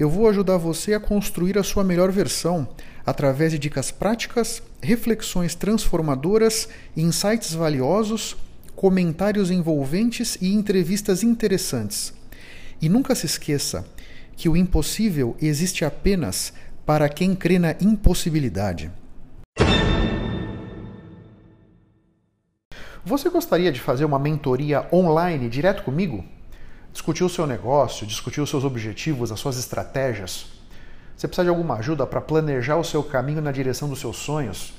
eu vou ajudar você a construir a sua melhor versão através de dicas práticas, reflexões transformadoras, insights valiosos, comentários envolventes e entrevistas interessantes. E nunca se esqueça que o impossível existe apenas para quem crê na impossibilidade. Você gostaria de fazer uma mentoria online direto comigo? Discutir o seu negócio, discutir os seus objetivos, as suas estratégias? Você precisa de alguma ajuda para planejar o seu caminho na direção dos seus sonhos?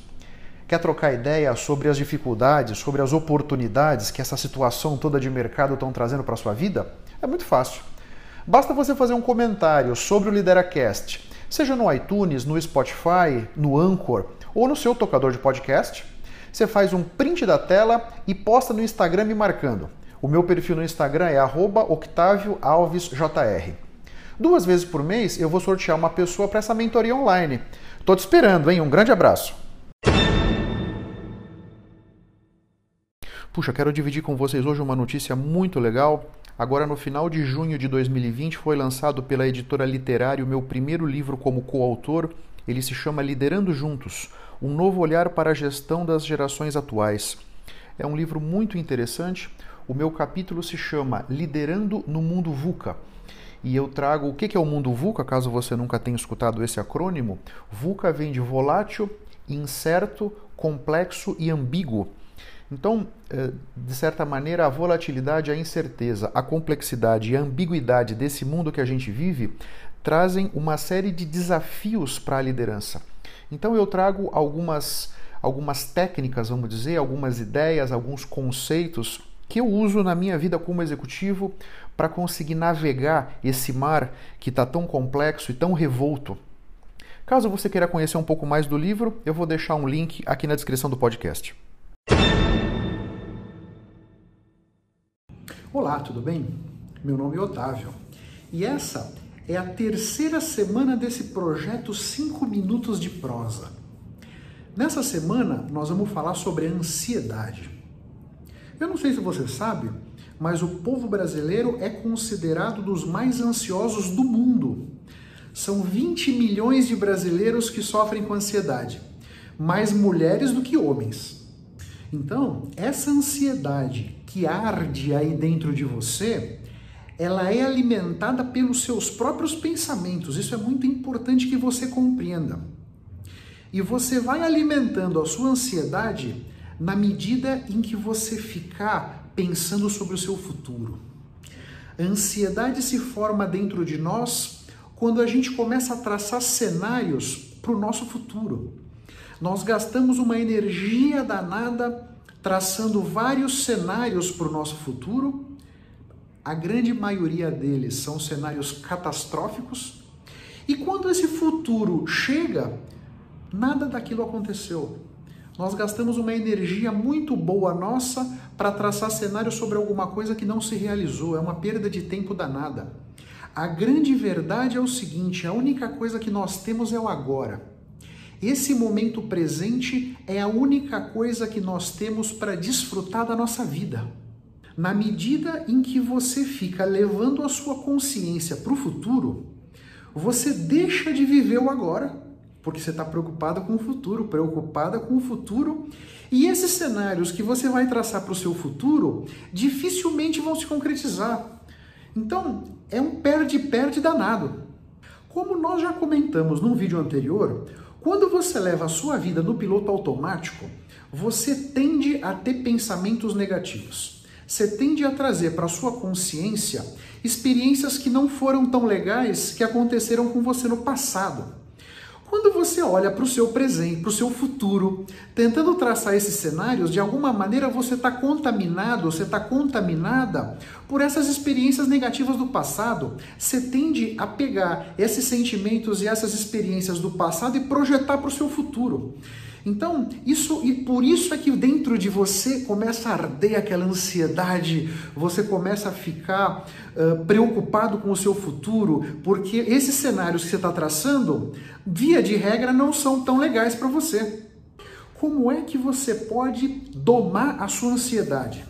Quer trocar ideia sobre as dificuldades, sobre as oportunidades que essa situação toda de mercado estão trazendo para a sua vida? É muito fácil. Basta você fazer um comentário sobre o Lideracast, seja no iTunes, no Spotify, no Anchor ou no seu tocador de podcast. Você faz um print da tela e posta no Instagram me marcando. O meu perfil no Instagram é @octavioalvesjr. Duas vezes por mês eu vou sortear uma pessoa para essa mentoria online. Tô te esperando, hein? Um grande abraço. Puxa, quero dividir com vocês hoje uma notícia muito legal. Agora, no final de junho de 2020, foi lançado pela editora Literário o meu primeiro livro como coautor. Ele se chama Liderando Juntos Um Novo Olhar para a Gestão das Gerações Atuais. É um livro muito interessante. O meu capítulo se chama Liderando no Mundo VUCA. E eu trago o que é o mundo VUCA, caso você nunca tenha escutado esse acrônimo. VUCA vem de volátil, incerto, complexo e ambíguo. Então, eh, de certa maneira, a volatilidade, a incerteza, a complexidade e a ambiguidade desse mundo que a gente vive trazem uma série de desafios para a liderança. Então, eu trago algumas, algumas técnicas, vamos dizer, algumas ideias, alguns conceitos que eu uso na minha vida como executivo para conseguir navegar esse mar que está tão complexo e tão revolto. Caso você queira conhecer um pouco mais do livro, eu vou deixar um link aqui na descrição do podcast. Olá, tudo bem? Meu nome é Otávio e essa é a terceira semana desse projeto 5 Minutos de Prosa. Nessa semana, nós vamos falar sobre ansiedade. Eu não sei se você sabe, mas o povo brasileiro é considerado dos mais ansiosos do mundo. São 20 milhões de brasileiros que sofrem com ansiedade, mais mulheres do que homens. Então, essa ansiedade que arde aí dentro de você, ela é alimentada pelos seus próprios pensamentos. Isso é muito importante que você compreenda. E você vai alimentando a sua ansiedade na medida em que você ficar pensando sobre o seu futuro. A ansiedade se forma dentro de nós quando a gente começa a traçar cenários para o nosso futuro. Nós gastamos uma energia danada traçando vários cenários para o nosso futuro. A grande maioria deles são cenários catastróficos. E quando esse futuro chega, nada daquilo aconteceu. Nós gastamos uma energia muito boa nossa para traçar cenário sobre alguma coisa que não se realizou. É uma perda de tempo danada. A grande verdade é o seguinte: a única coisa que nós temos é o agora. Esse momento presente é a única coisa que nós temos para desfrutar da nossa vida. Na medida em que você fica levando a sua consciência para o futuro, você deixa de viver o agora porque você está preocupada com o futuro, preocupada com o futuro. E esses cenários que você vai traçar para o seu futuro dificilmente vão se concretizar. Então, é um perde-perde danado. Como nós já comentamos num vídeo anterior, quando você leva a sua vida no piloto automático, você tende a ter pensamentos negativos. Você tende a trazer para a sua consciência experiências que não foram tão legais que aconteceram com você no passado. Quando você olha para o seu presente, para o seu futuro, tentando traçar esses cenários, de alguma maneira você está contaminado, você está contaminada por essas experiências negativas do passado. Você tende a pegar esses sentimentos e essas experiências do passado e projetar para o seu futuro. Então, isso e por isso é que dentro de você começa a arder aquela ansiedade, você começa a ficar uh, preocupado com o seu futuro, porque esses cenários que você está traçando, via de regra, não são tão legais para você. Como é que você pode domar a sua ansiedade?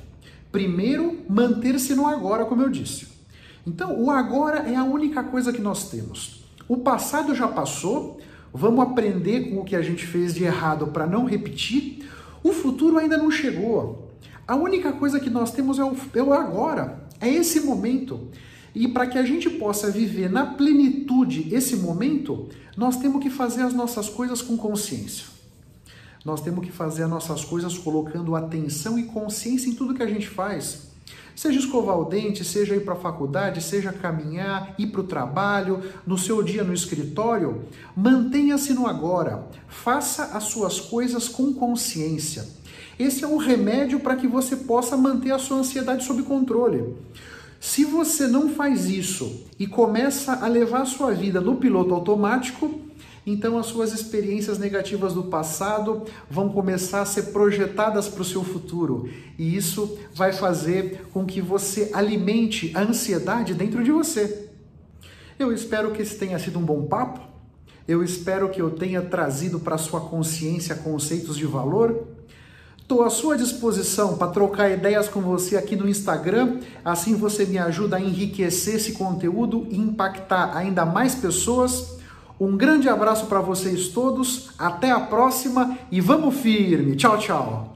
Primeiro, manter-se no agora, como eu disse. Então, o agora é a única coisa que nós temos. O passado já passou, Vamos aprender com o que a gente fez de errado para não repetir. O futuro ainda não chegou. A única coisa que nós temos é o, é o agora, é esse momento. E para que a gente possa viver na plenitude esse momento, nós temos que fazer as nossas coisas com consciência. Nós temos que fazer as nossas coisas colocando atenção e consciência em tudo que a gente faz. Seja escovar o dente, seja ir para a faculdade, seja caminhar, ir para o trabalho, no seu dia no escritório, mantenha-se no agora. Faça as suas coisas com consciência. Esse é um remédio para que você possa manter a sua ansiedade sob controle. Se você não faz isso e começa a levar a sua vida no piloto automático, então as suas experiências negativas do passado vão começar a ser projetadas para o seu futuro. E isso vai fazer com que você alimente a ansiedade dentro de você. Eu espero que esse tenha sido um bom papo. Eu espero que eu tenha trazido para sua consciência conceitos de valor. Estou à sua disposição para trocar ideias com você aqui no Instagram. Assim você me ajuda a enriquecer esse conteúdo e impactar ainda mais pessoas. Um grande abraço para vocês todos, até a próxima e vamos firme. Tchau, tchau.